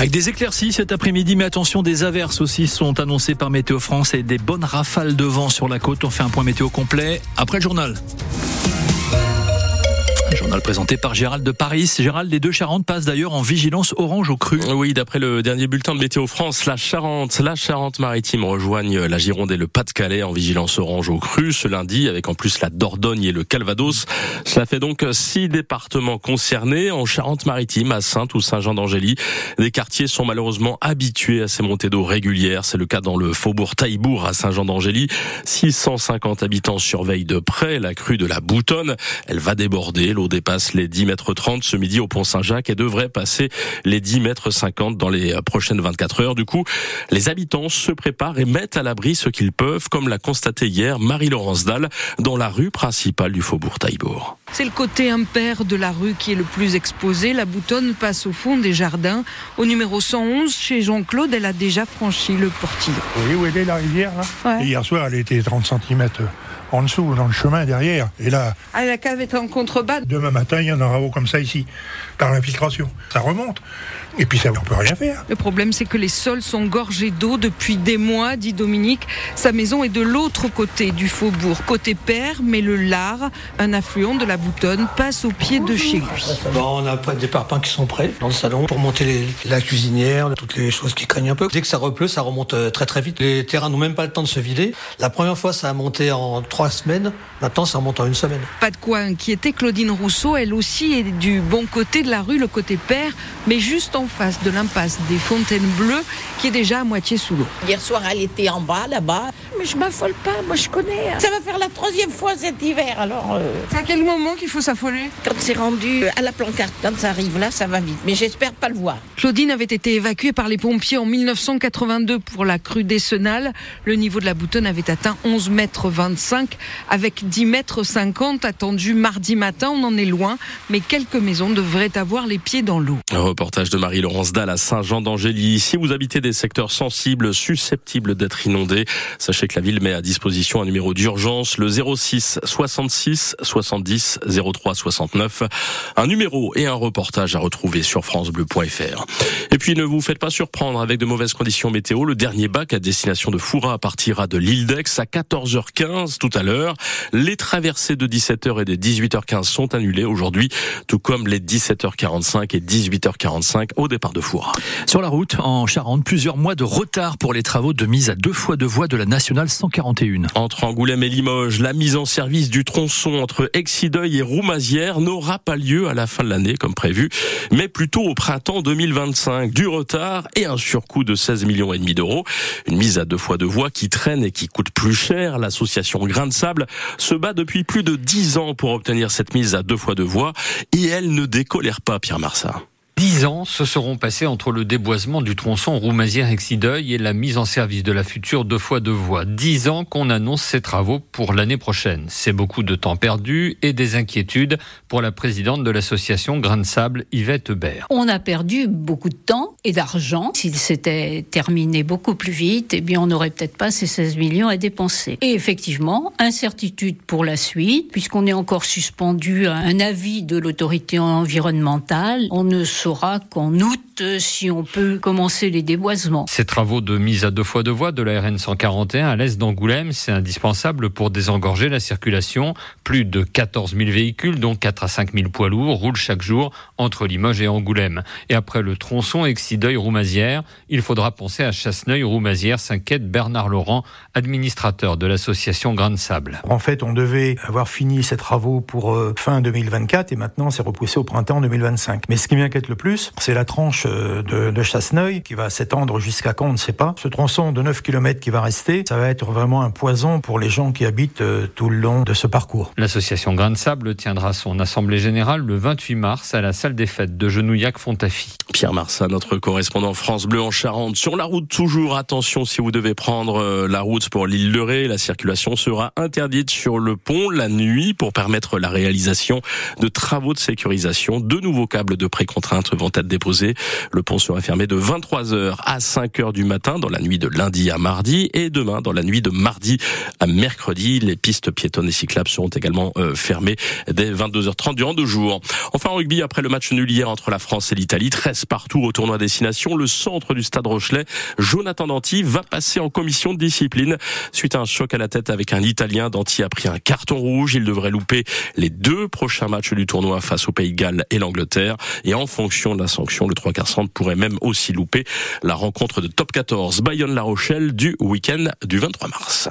Avec des éclaircies cet après-midi, mais attention, des averses aussi sont annoncées par Météo France et des bonnes rafales de vent sur la côte. On fait un point météo complet après le journal. Journal présenté par Gérald de Paris. Gérald, les deux Charentes passent d'ailleurs en vigilance orange au cru. Oui, d'après le dernier bulletin de Météo France, la Charente, la Charente-Maritime rejoignent la Gironde et le Pas-de-Calais en vigilance orange au cru ce lundi, avec en plus la Dordogne et le Calvados. Cela fait donc six départements concernés en Charente-Maritime, à Sainte ou Saint-Jean-d'Angély. Les quartiers sont malheureusement habitués à ces montées d'eau régulières. C'est le cas dans le faubourg Taillebourg à Saint-Jean-d'Angély. 650 habitants surveillent de près la crue de la Boutonne. Elle va déborder. L'eau dépasse les 10 mètres 30 ce midi au pont Saint-Jacques et devrait passer les 10 mètres 50 dans les prochaines 24 heures. Du coup, les habitants se préparent et mettent à l'abri ce qu'ils peuvent, comme l'a constaté hier Marie-Laurence Dalle dans la rue principale du faubourg Taillebourg. C'est le côté impair de la rue qui est le plus exposé. La boutonne passe au fond des jardins. Au numéro 111, chez Jean-Claude, elle a déjà franchi le portillon. Oui, où est la rivière là Hier soir, elle était 30 cm en dessous, dans le chemin derrière. Et là. Ah, la cave est en contrebas. Demain matin, il y en aura haut comme ça ici, par l'infiltration. Ça remonte. Et puis ça, on peut rien faire. Le problème, c'est que les sols sont gorgés d'eau depuis des mois, dit Dominique. Sa maison est de l'autre côté du faubourg, côté père, mais le Lard, un affluent de la Boutonne, passe au pied de chez lui. Bon, on a des parpaings qui sont prêts dans le salon pour monter la cuisinière, toutes les choses qui craignent un peu. Dès que ça repleut, ça remonte euh, très très vite. Les terrains n'ont même pas le temps de se vider. La première fois, ça a monté en trois semaines. Maintenant, ça remonte en une semaine. Pas de quoi inquiéter. Claudine Rousseau, elle aussi, est du bon côté de la rue, le côté père, mais juste en face de l'impasse des Fontaines Bleues, qui est déjà à moitié sous l'eau. Hier soir, elle était en bas, là-bas. Mais je m'affole pas, moi je connais. Ça va faire la troisième fois cet hiver, alors. Euh... C'est à quel moment qu'il faut s'affoler? Quand c'est rendu à la plancarte, quand ça arrive là, ça va vite. Mais j'espère pas le voir. Claudine avait été évacuée par les pompiers en 1982 pour la crue décennale. Le niveau de la boutonne avait atteint 11 mètres 25 avec 10 mètres 50 attendus mardi matin. On en est loin, mais quelques maisons devraient avoir les pieds dans l'eau. Reportage de Marie-Laurence Dalle à Saint-Jean-d'Angély. Si vous habitez des secteurs sensibles, susceptibles d'être inondés, sachez que la ville met à disposition un numéro d'urgence, le 06 66 70 03 69. Un numéro et un reportage à retrouver sur francebleu.fr. Et puis ne vous faites pas surprendre avec de mauvaises conditions météo. Le dernier bac à destination de Foura partira de l'île d'Aix à 14h15 tout à l'heure. Les traversées de 17h et des 18h15 sont annulées aujourd'hui, tout comme les 17h45 et 18h45 au départ de Foura. Sur la route, en Charente, plusieurs mois de retard pour les travaux de mise à deux fois deux voies de la nationale 141. Entre Angoulême et Limoges, la mise en service du tronçon entre Exideuil et Roumazières n'aura pas lieu à la fin de l'année comme prévu, mais plutôt au printemps 2025. Du retard et un surcoût de 16 millions et demi d'euros. Une mise à deux fois deux voies qui traîne et qui coûte plus cher. L'association Grain se bat depuis plus de 10 ans pour obtenir cette mise à deux fois deux voies et elle ne décolère pas, Pierre Marsat. Dix ans se seront passés entre le déboisement du tronçon Roumazière-Exideuil et la mise en service de la future deux fois deux voies. Dix ans qu'on annonce ces travaux pour l'année prochaine. C'est beaucoup de temps perdu et des inquiétudes pour la présidente de l'association Grain de Sable, Yvette Hubert. On a perdu beaucoup de temps et d'argent. S'il s'était terminé beaucoup plus vite, eh bien, on n'aurait peut-être pas ces 16 millions à dépenser. Et effectivement, incertitude pour la suite, puisqu'on est encore suspendu à un avis de l'autorité environnementale. On ne qu'en août si on peut commencer les déboisements. Ces travaux de mise à deux fois deux voies de la RN 141 à l'est d'Angoulême, c'est indispensable pour désengorger la circulation. Plus de 14 000 véhicules, dont 4 à 5 000 poids lourds, roulent chaque jour entre Limoges et Angoulême. Et après le tronçon Exideuil-Roumazière, il faudra penser à Chasseneuil-Roumazière, s'inquiète Bernard Laurent, administrateur de l'association Grain de Sable. En fait, on devait avoir fini ces travaux pour euh, fin 2024 et maintenant c'est repoussé au printemps 2025. Mais ce qui m'inquiète le plus, c'est la tranche de, de Chasseneuil qui va s'étendre jusqu'à quand on ne sait pas. Ce tronçon de 9 km qui va rester, ça va être vraiment un poison pour les gens qui habitent euh, tout le long de ce parcours. L'association Grain de Sable tiendra son assemblée générale le 28 mars à la salle des fêtes de Genouillac-Fontafi. Pierre Marsat, notre correspondant France Bleu en Charente. Sur la route, toujours attention si vous devez prendre euh, la route pour l'île de Ré, la circulation sera interdite sur le pont la nuit pour permettre la réalisation de travaux de sécurisation. De nouveaux câbles de précontrainte vont être déposées. Le pont sera fermé de 23h à 5h du matin dans la nuit de lundi à mardi et demain dans la nuit de mardi à mercredi. Les pistes piétonnes et cyclables seront également euh, fermées dès 22h30 durant deux jours. Enfin en rugby, après le match nul hier entre la France et l'Italie, 13 partout au tournoi destination, le centre du stade Rochelet, Jonathan Danty, va passer en commission de discipline suite à un choc à la tête avec un Italien. Danty a pris un carton rouge. Il devrait louper les deux prochains matchs du tournoi face au Pays de Galles et l'Angleterre. Et en la sanction, le 3 quarts centre pourrait même aussi louper la rencontre de top 14 Bayonne-La Rochelle du week-end du 23 mars.